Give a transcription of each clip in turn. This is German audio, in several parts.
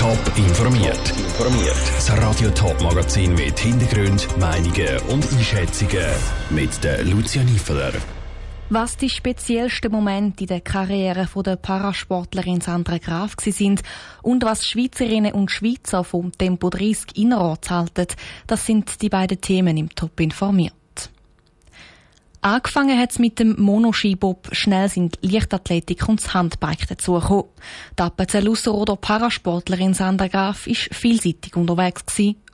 Top informiert. Informiert. Das Radio Top Magazin mit Hintergrund, Meinungen und Einschätzungen mit der Lucia Niefeler. Was die speziellsten Momente in der Karriere der Parasportlerin Sandra Graf sind und was Schweizerinnen und Schweizer vom Tempo 30 innerorts halten, das sind die beiden Themen im Top informiert. Angefangen hat es mit dem Monoskibob, schnell sind Leichtathletik und das Handbike dazugekommen. Die Appenzellusseroder Parasportlerin Sandra Graf war vielseitig unterwegs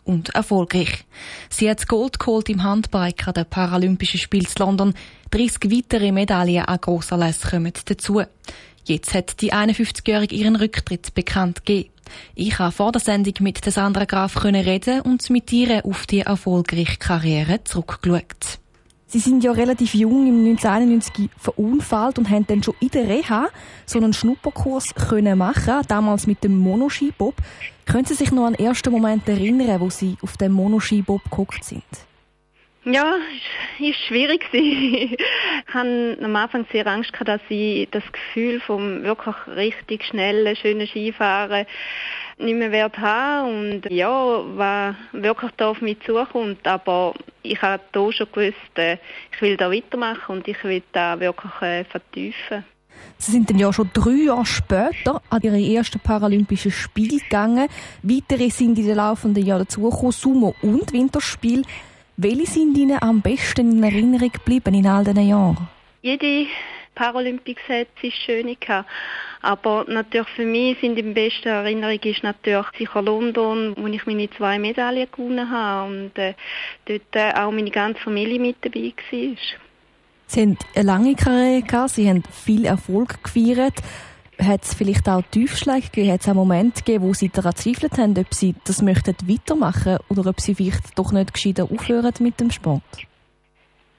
und erfolgreich. Sie hat Gold geholt im Handbike an den Paralympischen Spielen in London. 30 weitere Medaillen an Grossanlässen kommen dazu. Jetzt hat die 51-Jährige ihren Rücktritt bekannt gegeben. Ich habe vor der Sendung mit Sandra Graf reden und mit ihr auf die erfolgreiche Karriere zurückgeschaut. Sie sind ja relativ jung im 1991 verunfallt und haben dann schon in der Reha so einen Schnupperkurs können machen, damals mit dem Monoskibob. Können Sie sich noch an den ersten Moment erinnern, wo Sie auf dem Monoskibob geguckt sind? Ja, war schwierig. ich hatte am Anfang sehr Angst, dass ich das Gefühl vom wirklich richtig schnellen, schönen Skifahren nicht mehr werde haben und ja, was wirklich da auf mich zukommt. Aber ich habe da schon gewusst, äh, ich will da weitermachen und ich will da wirklich äh, vertiefen. Sie sind dann ja schon drei Jahre später an Ihre ersten Paralympischen Spiele gegangen. Weitere sind in den laufenden Jahren dazugekommen, Sumo und Winterspiel. Welche sind Ihnen am besten in Erinnerung geblieben in all diesen Jahren? Jede Paralympics hat sich schön gehabt. Aber natürlich für mich sind die beste Erinnerung ist natürlich sicher London, wo ich meine zwei Medaillen gewonnen habe und äh, dort äh, auch meine ganze Familie mit dabei war. Sie haben eine lange Karriere gehabt, Sie haben viel Erfolg gefeiert. Hat es vielleicht auch Tiefschläge gegeben? Hat es auch Momente gegeben, wo Sie daran zweifelt haben, ob Sie das möchten weitermachen oder ob Sie vielleicht doch nicht gescheiter aufhören mit dem Sport?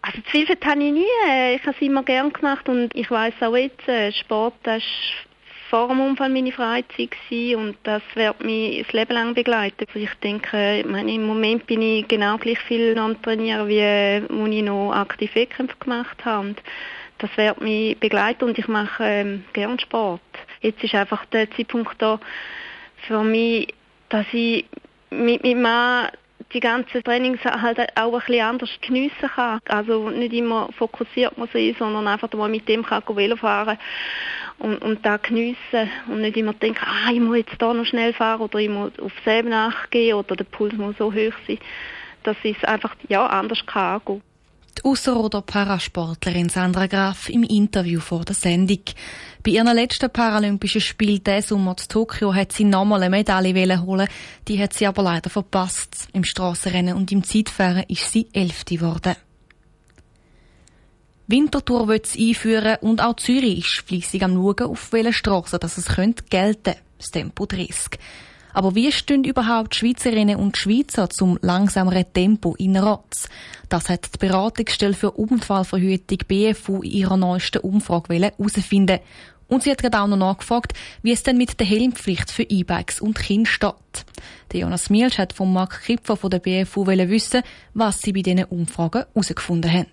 Also zweifelt habe ich nie. Ich habe es immer gern gemacht und ich weiß auch jetzt, äh, Sport das ist vor dem Unfall meine Freizeit gewesen und das wird mich das Leben lang begleiten. Ich denke, ich meine, im Moment bin ich genau gleich viel am Trainieren, wie als ich noch aktiv Wettkämpfe gemacht habe. Und das wird mich begleiten und ich mache ähm, gern Sport. Jetzt ist einfach der Zeitpunkt da für mich, dass ich mit meinem Mann die ganzen Trainings halt auch ein bisschen anders geniessen kann. Also nicht immer fokussiert man sein, sondern einfach mal mit dem kann Velo fahren und, und da geniessen und nicht immer denken, ah, ich muss jetzt da noch schnell fahren oder ich muss auf selben nachgehen oder der Puls muss so hoch sein, dass ich es einfach ja, anders kann angehen. Die Ausserrhoder Parasportlerin Sandra Graf im Interview vor der Sendung. Bei ihren letzten Paralympischen Spielen diesen Sommer in Tokio hat sie nochmal eine Medaille holen. Die hat sie aber leider verpasst. Im Strassenrennen und im Zeitfahren ist sie Elfte geworden. Winterthur wird es einführen und auch Zürich ist fleissig am Schauen, auf welchen Strassen das es könnte gelten, das Tempo 30. Aber wie stehen überhaupt Schweizerinnen und Schweizer zum langsameren Tempo innerorts? Das hat die Beratungsstelle für Unfallverhütung BFU in ihrer neuesten Umfrage herausfinden. Und sie hat gerade auch noch nachgefragt, wie es denn mit der Helmpflicht für E-Bikes und Kinder steht. Der Jonas Mielsch hat von Marc Kipfer von der BFU wissen, was sie bei diesen Umfragen herausgefunden haben.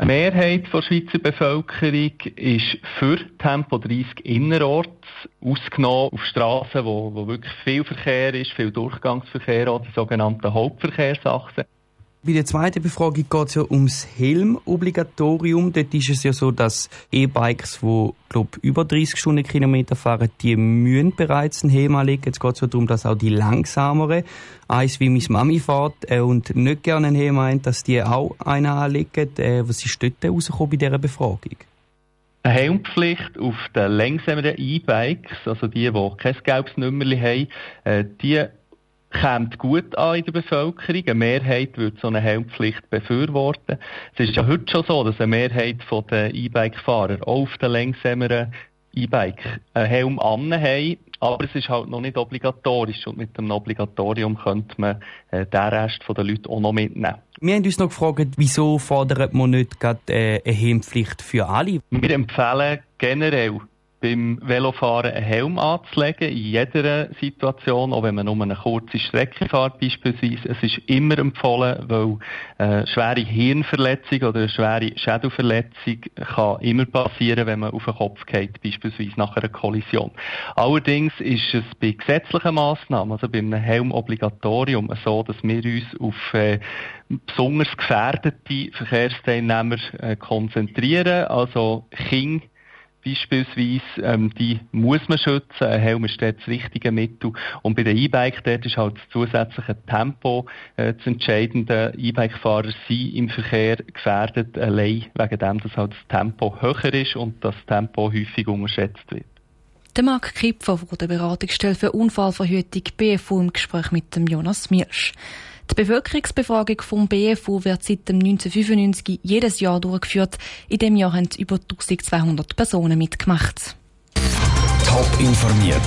Eine Mehrheit der Schweizer Bevölkerung ist für Tempo 30 innerorts, ausgenommen auf Strassen, wo, wo wirklich viel Verkehr ist, viel Durchgangsverkehr, auch die sogenannten Hauptverkehrsachsen. Bei der zweiten Befragung geht es ja ums Helmobligatorium. Dort ist es ja so, dass E-Bikes, die glaub, über 30 Stundenkilometer fahren, die müssen bereits einen Helm anlegen. Jetzt geht es ja darum, dass auch die langsameren, eins wie meine Mami fährt äh, und nicht gerne einen Helm ein, dass die auch einen anlegen. Äh, was ist dort rausgekommen bei dieser Befragung? Eine Helmpflicht auf den langsameren E-Bikes, also die, die kein gelbes Nummerchen haben, äh, die kommt gut an in der Bevölkerung. Eine Mehrheit würde so eine Helmpflicht befürworten. Es ist ja heute schon so, dass eine Mehrheit der E-Bike-Fahrer auf den längsameren E-Bike einen Helm haben, aber es ist halt noch nicht obligatorisch und mit dem Obligatorium könnte man äh, den Rest der Leute auch noch mitnehmen. Wir haben uns noch gefragt, wieso fordert man nicht gerade äh, eine Helmpflicht für alle? Wir empfehlen generell beim Velofahren einen Helm anzulegen, in jeder Situation, auch wenn man nur eine kurze Strecke fährt beispielsweise. Es ist immer empfohlen, weil eine schwere Hirnverletzung oder eine schwere Schädelverletzung kann immer passieren, wenn man auf den Kopf geht, beispielsweise nach einer Kollision. Allerdings ist es bei gesetzlichen Massnahmen, also bei einem Helmobligatorium, so, dass wir uns auf äh, besonders gefährdete Verkehrsteilnehmer äh, konzentrieren, also Kinder, beispielsweise, ähm, die muss man schützen. Ein Helm ist dort das richtige Mittel. Und bei den E-Bike dort ist halt das zusätzliche Tempo äh, das Entscheidende. E-Bike-Fahrer sind im Verkehr gefährdet, allein wegen dem, dass halt das Tempo höher ist und das Tempo häufig unterschätzt wird. Der Marc Kipfer von der Beratungsstelle für Unfallverhütung BFU im Gespräch mit dem Jonas Mielsch. Die Bevölkerungsbefragung vom BFU wird seit dem 1995 jedes Jahr durchgeführt. In dem Jahr haben über 1200 Personen mitgemacht. Top informiert,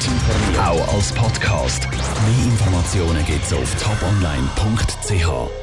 auch als Podcast. Mehr Informationen gibt's auf toponline.ch.